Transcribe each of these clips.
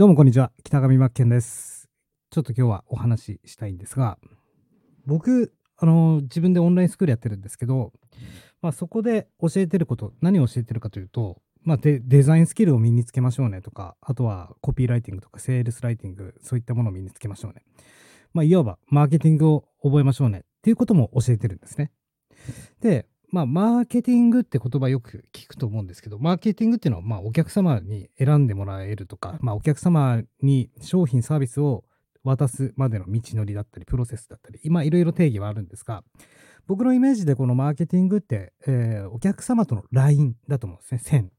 どうもこんにちは。北上真剣です。ちょっと今日はお話ししたいんですが、僕、あの、自分でオンラインスクールやってるんですけど、まあそこで教えてること、何を教えてるかというと、まあデザインスキルを身につけましょうねとか、あとはコピーライティングとかセールスライティング、そういったものを身につけましょうね。まあいわばマーケティングを覚えましょうねっていうことも教えてるんですね。で、まあ、マーケティングって言葉よく聞くと思うんですけど、マーケティングっていうのは、まあ、お客様に選んでもらえるとか、まあ、お客様に商品サービスを渡すまでの道のりだったり、プロセスだったり、今いろいろ定義はあるんですが、僕のイメージでこのマーケティングって、えーお客様との LINE だと思うんですね。線。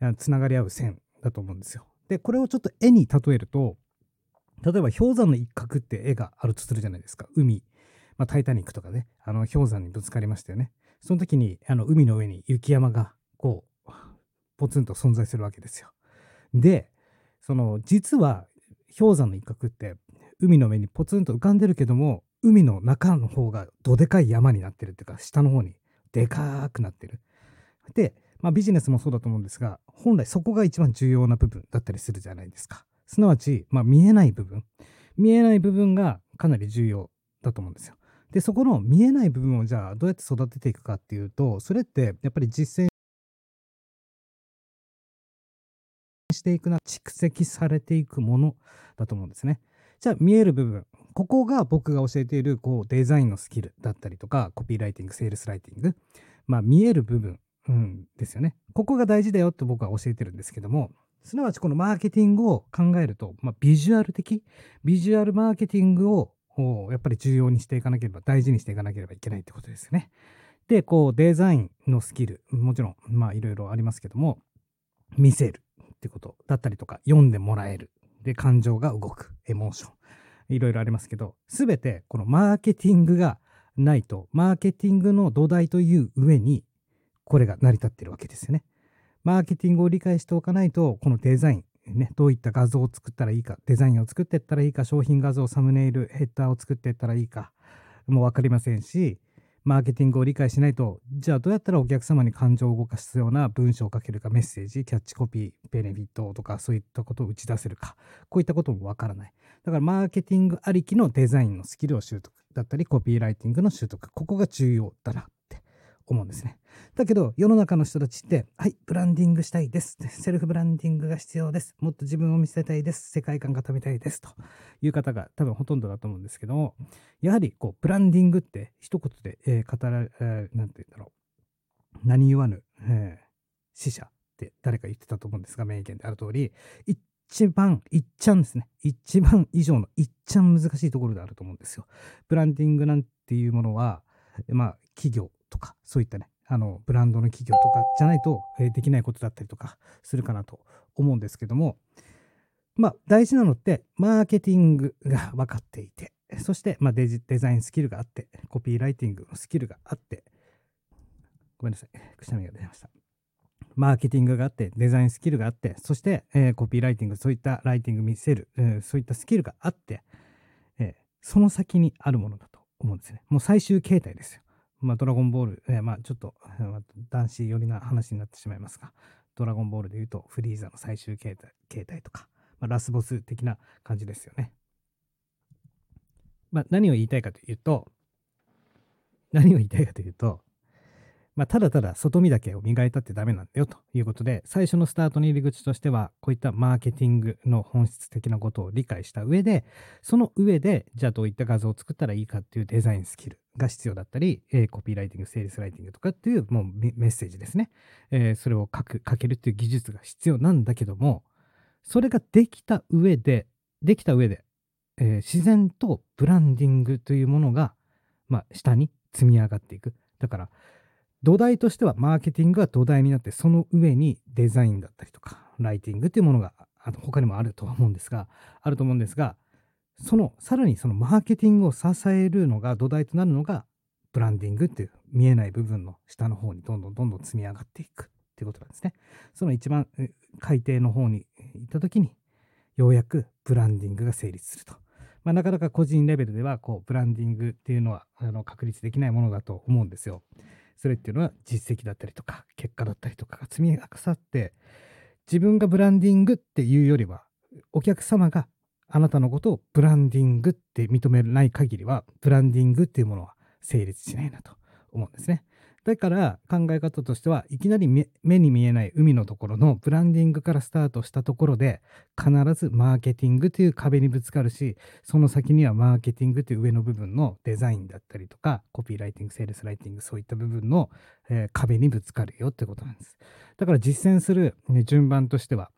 あつながり合う線だと思うんですよ。で、これをちょっと絵に例えると、例えば氷山の一角って絵があるとするじゃないですか。海。まあ、タイタニックとかね、あの氷山にぶつかりましたよね。その時にあの海の上に雪山がこうポツンと存在するわけですよ。でその実は氷山の一角って海の上にポツンと浮かんでるけども海の中の方がどでかい山になってるっていうか下の方にでかくなってる。で、まあ、ビジネスもそうだと思うんですが本来そこが一番重要な部分だったりするじゃないですか。すなわち、まあ、見えない部分見えない部分がかなり重要だと思うんですよ。でそこの見えない部分をじゃあどうやって育てていくかっていうとそれってやっぱり実践していくな蓄積されていくものだと思うんですね。じゃあ見える部分ここが僕が教えているこうデザインのスキルだったりとかコピーライティングセールスライティングまあ見える部分、うん、ですよね。ここが大事だよって僕は教えてるんですけどもすなわちこのマーケティングを考えると、まあ、ビジュアル的ビジュアルマーケティングををやっぱり重要にしていかなければ大事にしていかなければいけないってことですよね。でこうデザインのスキルもちろんまあいろいろありますけども見せるってことだったりとか読んでもらえるで感情が動くエモーションいろいろありますけど全てこのマーケティングがないとマーケティングの土台という上にこれが成り立ってるわけですよね。マーケティングを理解しておかないとこのデザインね、どういった画像を作ったらいいか、デザインを作っていったらいいか、商品画像、サムネイル、ヘッダーを作っていったらいいか、もう分かりませんし、マーケティングを理解しないと、じゃあどうやったらお客様に感情を動かすような文章を書けるか、メッセージ、キャッチコピー、ベネフィットとか、そういったことを打ち出せるか、こういったことも分からない。だから、マーケティングありきのデザインのスキルを習得だったり、コピーライティングの習得、ここが重要だな思うんですね。だけど世の中の人たちって「はいブランディングしたいです」セルフブランディングが必要です。もっと自分を見せたいです。世界観が食べたいです。という方が多分ほとんどだと思うんですけどもやはりこうブランディングって一言で、えー語ら、えなんて言うんだろう。何言わぬ、えー死者って誰か言ってたと思うんですが名言である通り一番いっちゃんですね。一番以上のいっちゃん難しいところであると思うんですよ。ブランディングなんていうものはまあ企業とかそういったねあのブランドの企業とかじゃないと、えできないことだったりとかするかなと思うんですけどもまあ大事なのってマーケティングが分かっていてそして、ま、デジデザインスキルがあってコピーライティングのスキルがあってごめんなさいくしゃみが出ました。マーケティングがあってデザインスキルがあってそして、えコピーライティングそういったライティング見せる、えそういったスキルがあって、えその先にあるものだと思うんですね。もう最終形態ですよ。まあ、ドラゴンボール、えーまあ、ちょっと、男子寄りな話になってしまいますが、ドラゴンボールで言うと、フリーザの最終形態形態とか、まあ、ラスボス的な感じですよね。まあ、何を言いたいかというと、何を言いたいかというと、まあ、ただただ外見だけを磨いたってダメなんだよということで、最初のスタートの入り口としては、こういったマーケティングの本質的なことを理解した上で、その上で、じゃあどういった画像を作ったらいいかっていうデザインスキルが必要だったり、えコピーライティング、セールスライティングとかっていうもうメッセージですね。えそれを書く、書けるっていう技術が必要なんだけども、それができた上で、できた上で、えー自然とブランディングというものが、まあ、下に積み上がっていく。だから、土台としてはマーケティングが土台になってその上にデザインだったりとかライティングっていうものがあの他にもあるとは思うんですがあると思うんですがそのさらにそのマーケティングを支えるのが土台となるのがブランディングっていう見えない部分の下の方にどんどんどんどん積み上がっていくっていうことなんですね。その一番海底の方に行った時にようやくブランディングが成立すると。まあ、なかなか個人レベルではこうブランディングっていうのはあの確立できないものだと思うんですよ。それっていうのは実績だったりとか結果だったりとかが積み重なって自分がブランディングっていうよりはお客様があなたのことをブランディングって認めない限りは、ブランディングっていうものは成立しないなと思うんですね。だから考え方としてはいきなり目に見えない海のところのブランディングからスタートしたところで必ずマーケティングという壁にぶつかるしその先にはマーケティングという上の部分のデザインだったりとかコピーライティングセールスライティングそういった部分の、えー、壁にぶつかるよってことなんですだから実践する、ね、順番としては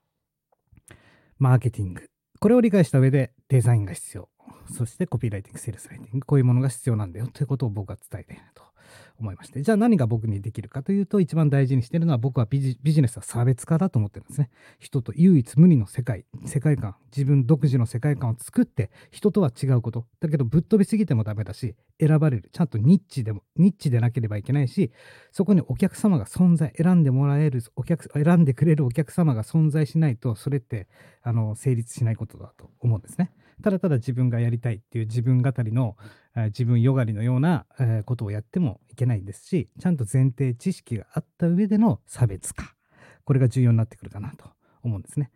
マーケティングこれを理解した上でデザインが必要。そしてコピーライティングセールスライティングこういうものが必要なんだよということを僕は伝えていると。思いまして。じゃあ何が僕にできるかというと、一番大事にしているのは僕はビジネスは差別化だと思ってるんですね。人と唯一無二の世界、世界観、自分独自の世界観を作って、人とは違うこと。だけどぶっ飛びすぎてもダメだし、選ばれる。ちゃんとニッチでも、ニッチでなければいけないし、そこにお客様が存在、選んでもらえる、お客、選んでくれるお客様が存在しないと、それって、あの、成立しないことだと思うんですね。ただただ自分がやりたいっていう自分語りの、え、自分よがりのような、え、ことをやってもいけないですしちゃんと前提知識があった上での差別化これが重要になってくるかなと思うんですね。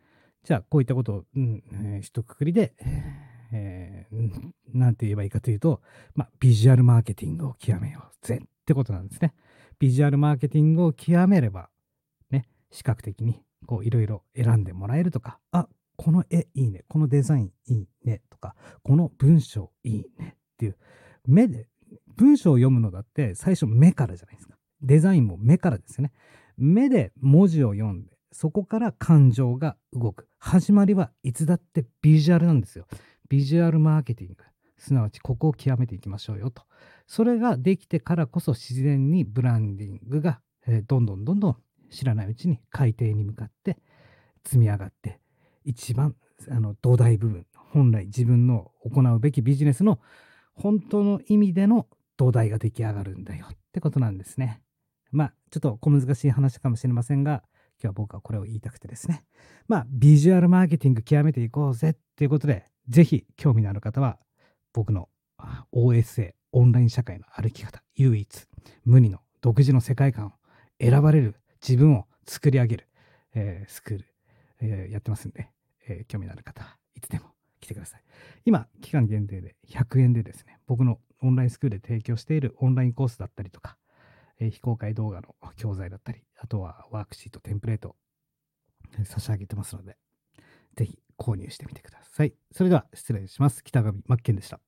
じゃあこういったことを、うんえー、一括りで、えー、なんて言えばいいかというと、まあ、ビジュアルマーケティングを極めようぜってことなんですね。ビジュアルマーケティングを極めれば、ね、視覚的にいろいろ選んでもらえるとか、あこの絵いいね、このデザインいいねとか、この文章いいねっていう、目で、文章を読むのだって最初目からじゃないですか。デザインも目からですよね。目で文字を読んで、そこから感情が動く。始まりはいつだってビジュアルなんですよ。ビジュアルマーケティング。すなわちここを極めていきましょうよと。それができてからこそ自然にブランディングが、えー、どんどんどんどん知らないうちに海底に向かって積み上がって一番あの土台部分本来自分の行うべきビジネスの本当の意味での土台が出来上がるんだよってことなんですね。まあちょっと小難しい話かもしれませんが今日は僕はこれを言いたくてですねまあビジュアルマーケティング極めていこうぜっていうことで是非興味のある方は僕の OSA オンライン社会の歩き方唯一無二の独自の世界観を選ばれる自分を作り上げる、えー、スクールえー、やってますんで、えー、興味のある方いつでも来てください。今、期間限定で100円でですね、僕のオンラインスクールで提供しているオンラインコースだったりとか、えー、非公開動画の教材だったり、あとはワークシート、テンプレート、え差し上げてますので、ぜひ購入してみてください。それでは失礼します。北上真剣でした。